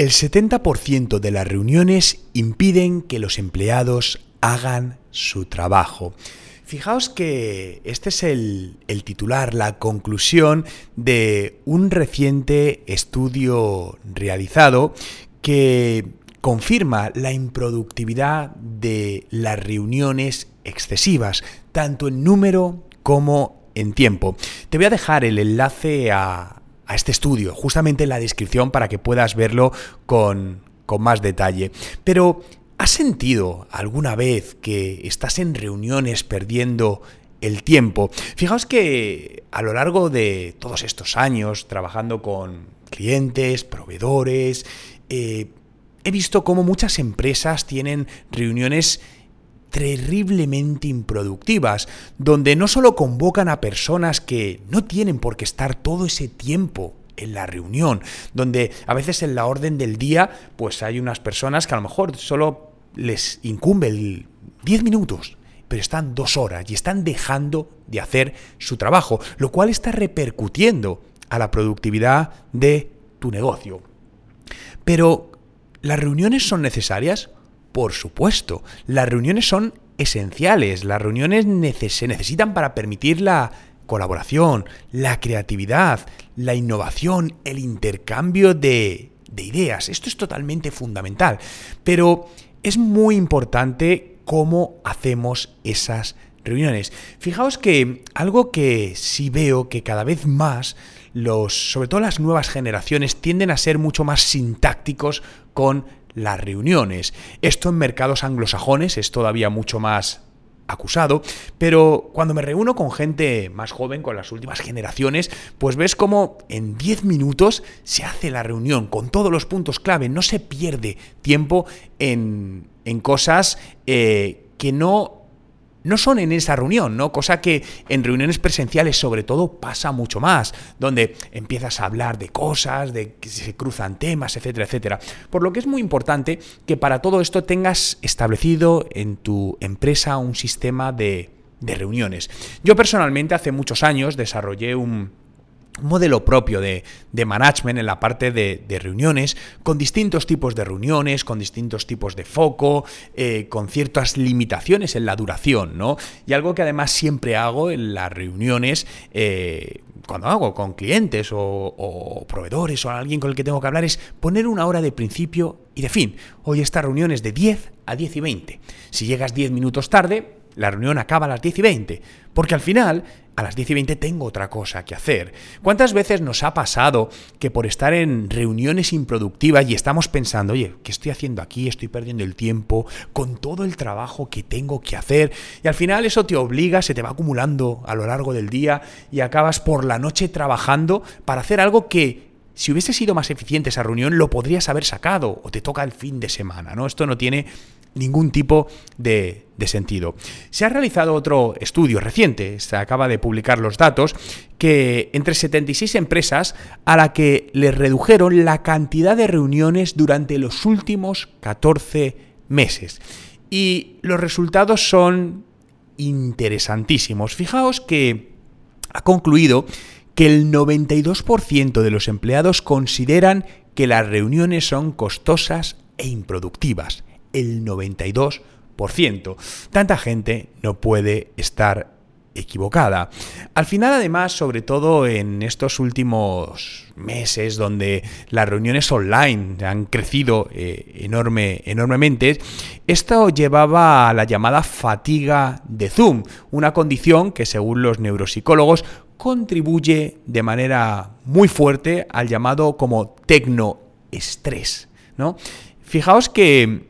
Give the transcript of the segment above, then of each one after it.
El 70% de las reuniones impiden que los empleados hagan su trabajo. Fijaos que este es el, titular, la conclusión de un reciente estudio realizado que confirma la improductividad de las reuniones excesivas, tanto en número como en tiempo. Te voy a dejar el enlace a, a este estudio, justamente en la descripción para que puedas verlo con, con más detalle. Pero, ¿has sentido alguna vez que estás en reuniones perdiendo el tiempo? Fijaos que a lo largo de todos estos años trabajando con clientes, proveedores, eh, he visto cómo muchas empresas tienen reuniones terriblemente improductivas, donde no solo convocan a personas que no tienen por qué estar todo ese tiempo en la reunión, donde a veces en la orden del día pues hay unas personas que a lo mejor solo les incumbe el 10 minutos, pero están dos horas y están dejando de hacer su trabajo, lo cual está repercutiendo a la productividad de tu negocio. Pero, ¿las reuniones son necesarias? Por supuesto, las reuniones son esenciales, las reuniones se necesitan para permitir la colaboración, la creatividad, la innovación, el intercambio de, de ideas. Esto es totalmente fundamental, pero es muy importante cómo hacemos esas reuniones. Fijaos que algo que sí veo que cada vez más los, sobre todo las nuevas generaciones, tienden a ser mucho más sintácticos con las reuniones. Esto en mercados anglosajones es todavía mucho más acusado, pero cuando me reúno con gente más joven, con las últimas generaciones, pues ves como en 10 minutos se hace la reunión con todos los puntos clave, no se pierde tiempo en, en cosas eh, que no no son en esa reunión, ¿no? Cosa que en reuniones presenciales sobre todo pasa mucho más, donde empiezas a hablar de cosas, de que se cruzan temas, etcétera, etcétera. Por lo que es muy importante que para todo esto tengas establecido en tu empresa un sistema de, de reuniones. Yo personalmente hace muchos años desarrollé un modelo propio de, management en la parte de, reuniones, con distintos tipos de reuniones, con distintos tipos de foco, eh, con ciertas limitaciones en la duración, ¿no? Y algo que además siempre hago en las reuniones, eh, cuando hago con clientes o, proveedores o alguien con el que tengo que hablar, es poner una hora de principio y de fin. Hoy esta reunión es de 10 a 10 y 20. Si llegas 10 minutos tarde, la reunión acaba a las 10 y 20, porque al final, a las 10 y 20 tengo otra cosa que hacer. ¿Cuántas veces nos ha pasado que por estar en reuniones improductivas y estamos pensando, oye, ¿qué estoy haciendo aquí? Estoy perdiendo el tiempo con todo el trabajo que tengo que hacer. Y al final eso te obliga, se te va acumulando a lo largo del día y acabas por la noche trabajando para hacer algo que si hubiese sido más eficiente esa reunión, lo podrías haber sacado o te toca el fin de semana, ¿no? Esto no tiene ningún tipo de, sentido. Se ha realizado otro estudio reciente, se acaba de publicar los datos, que entre 76 empresas a la que les redujeron la cantidad de reuniones durante los últimos 14 meses. Y los resultados son interesantísimos. Fijaos que ha concluido que el 92% de los empleados consideran que las reuniones son costosas e improductivas el 92%. Tanta gente no puede estar equivocada. Al final, además, sobre todo en estos últimos meses donde las reuniones online han crecido eh, enorme, enormemente, esto llevaba a la llamada fatiga de Zoom, una condición que según los neuropsicólogos contribuye de manera muy fuerte al llamado como tecnoestrés. ¿no? Fijaos que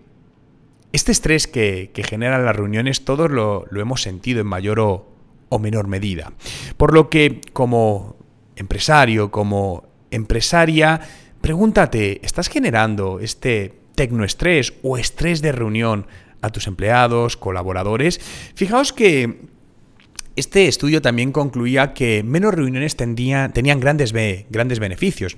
este estrés que, generan las reuniones todos lo, hemos sentido en mayor o, menor medida. Por lo que como empresario, como empresaria, pregúntate, ¿estás generando este tecnoestrés o estrés de reunión a tus empleados, colaboradores? Fijaos que este estudio también concluía que menos reuniones tenían grandes, beneficios.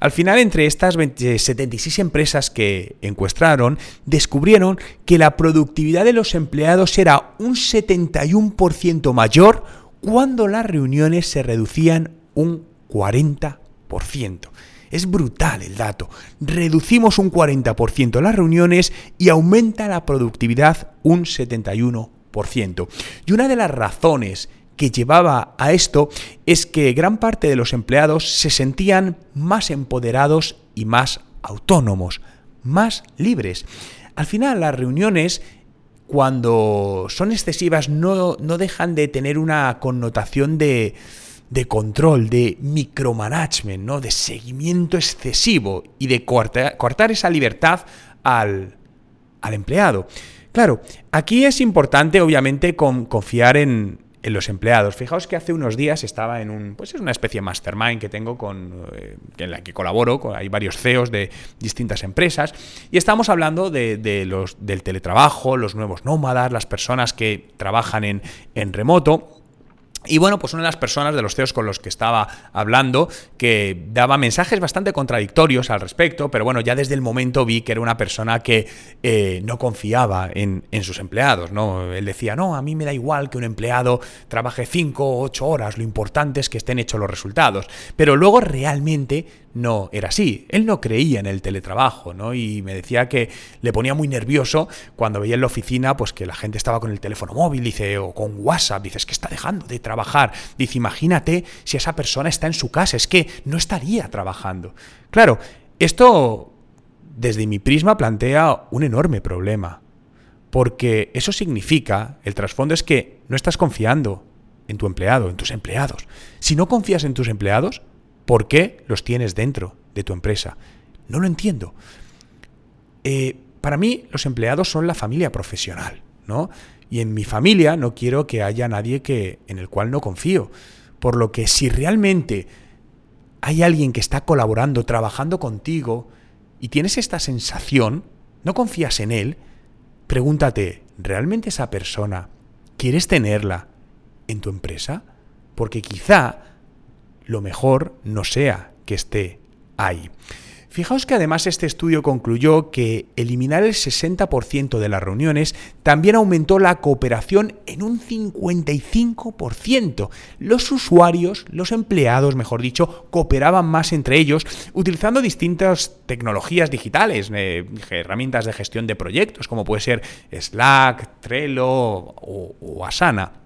Al final, entre estas 76 empresas que encuestaron, descubrieron que la productividad de los empleados era un 71% mayor cuando las reuniones se reducían un 40%. Es brutal el dato. Reducimos un 40% las reuniones y aumenta la productividad un 71%. Y una de las razones que llevaba a esto es que gran parte de los empleados se sentían más empoderados y más autónomos, más libres. Al final las reuniones cuando son excesivas no, no dejan de tener una connotación de, de control, de micromanagement, ¿no? de seguimiento excesivo y de cortar, esa libertad al, al, empleado. Claro, aquí es importante obviamente confiar en, los empleados. Fijaos que hace unos días estaba en un, pues es una especie de mastermind que tengo con, eh, en la que colaboro, hay varios CEOs de distintas empresas, y estamos hablando de, los, del teletrabajo, los nuevos nómadas, las personas que trabajan en, en remoto. Y bueno, pues una de las personas de los CEOs con los que estaba hablando, que daba mensajes bastante contradictorios al respecto, pero bueno, ya desde el momento vi que era una persona que eh, no confiaba en, en, sus empleados, ¿no? Él decía, no, a mí me da igual que un empleado trabaje 5 o 8 horas, lo importante es que estén hechos los resultados. Pero luego realmente no era así. Él no creía en el teletrabajo, ¿no? Y me decía que le ponía muy nervioso cuando veía en la oficina pues que la gente estaba con el teléfono móvil, dice, o con WhatsApp, dices que está dejando de trabajar. Dice, imagínate si esa persona está en su casa, es que no estaría trabajando. Claro, esto desde mi prisma plantea un enorme problema. Porque eso significa, el trasfondo es que no estás confiando en tu empleado, en tus empleados. Si no confías en tus empleados, ¿Por qué los tienes dentro de tu empresa? No lo entiendo. Eh, para mí, los empleados son la familia profesional, ¿no? Y en mi familia no quiero que haya nadie que, en el cual no confío. Por lo que si realmente hay alguien que está colaborando, trabajando contigo, y tienes esta sensación, no confías en él, pregúntate, ¿realmente esa persona quieres tenerla en tu empresa? Porque quizá lo mejor no sea que esté ahí. Fijaos que además este estudio concluyó que eliminar el 60% de las reuniones también aumentó la cooperación en un 55%. Los usuarios, los empleados, mejor dicho, cooperaban más entre ellos utilizando distintas tecnologías digitales, eh, herramientas de gestión de proyectos, como puede ser Slack, Trello o, o Asana.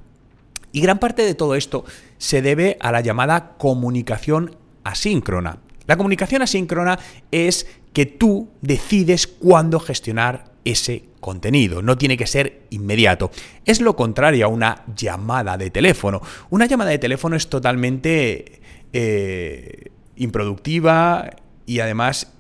Y gran parte de todo esto se debe a la llamada comunicación asíncrona. La comunicación asíncrona es que tú decides cuándo gestionar ese contenido, no tiene que ser inmediato. Es lo contrario a una llamada de teléfono. Una llamada de teléfono es totalmente eh, improductiva y además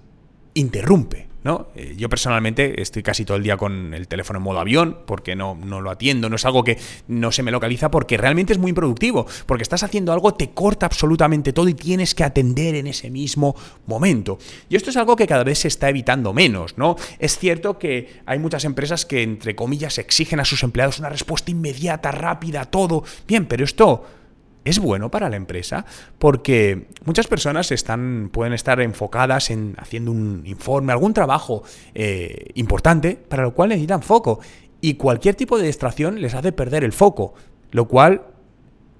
interrumpe. ¿No? Eh, yo personalmente estoy casi todo el día con el teléfono en modo avión porque no, no lo atiendo, no es algo que no se me localiza porque realmente es muy improductivo, porque estás haciendo algo, te corta absolutamente todo y tienes que atender en ese mismo momento. Y esto es algo que cada vez se está evitando menos, ¿no? Es cierto que hay muchas empresas que, entre comillas, exigen a sus empleados una respuesta inmediata, rápida, todo. Bien, pero esto es bueno para la empresa porque muchas personas están, pueden estar enfocadas en haciendo un informe, algún trabajo eh, importante para lo cual necesitan foco y cualquier tipo de distracción les hace perder el foco, lo cual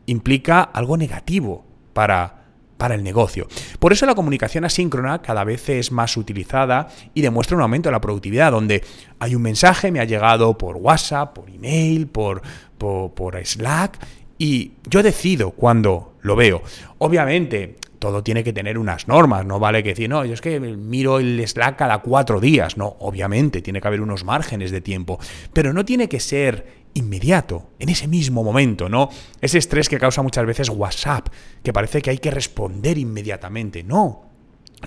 implica algo negativo para, para el negocio. Por eso la comunicación asíncrona cada vez es más utilizada y demuestra un aumento de la productividad, donde hay un mensaje, me ha llegado por WhatsApp, por email, por, por, por Slack, y yo decido cuando lo veo. Obviamente, todo tiene que tener unas normas, no vale que decir, no, yo es que miro el Slack cada cuatro días, no, obviamente tiene que haber unos márgenes de tiempo, pero no tiene que ser inmediato, en ese mismo momento, ¿no? Ese estrés que causa muchas veces WhatsApp, que parece que hay que responder inmediatamente, no,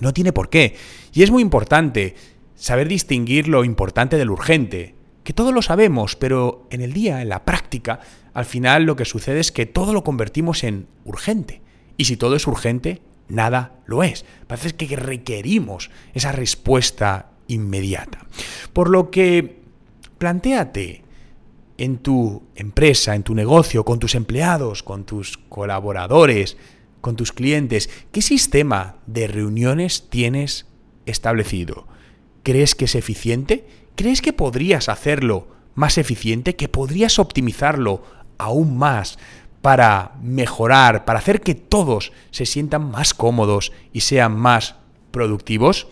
no tiene por qué. Y es muy importante saber distinguir lo importante del urgente, que todo lo sabemos, pero en el día, en la práctica, al final lo que sucede es que todo lo convertimos en urgente. Y si todo es urgente, nada lo es. Parece que requerimos esa respuesta inmediata. Por lo que plantéate en tu empresa, en tu negocio, con tus empleados, con tus colaboradores, con tus clientes, ¿qué sistema de reuniones tienes establecido? ¿Crees que es eficiente? ¿Crees que podrías hacerlo más eficiente? ¿Que podrías optimizarlo aún más para mejorar, para hacer que todos se sientan más cómodos y sean más productivos?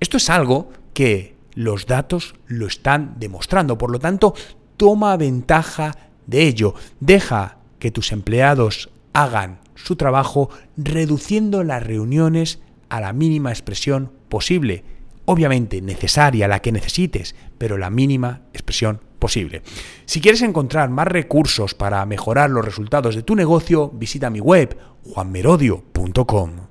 Esto es algo que los datos lo están demostrando. Por lo tanto, toma ventaja de ello. Deja que tus empleados hagan su trabajo reduciendo las reuniones a la mínima expresión posible. Obviamente necesaria, la que necesites, pero la mínima expresión posible. Si quieres encontrar más recursos para mejorar los resultados de tu negocio, visita mi web juanmerodio.com.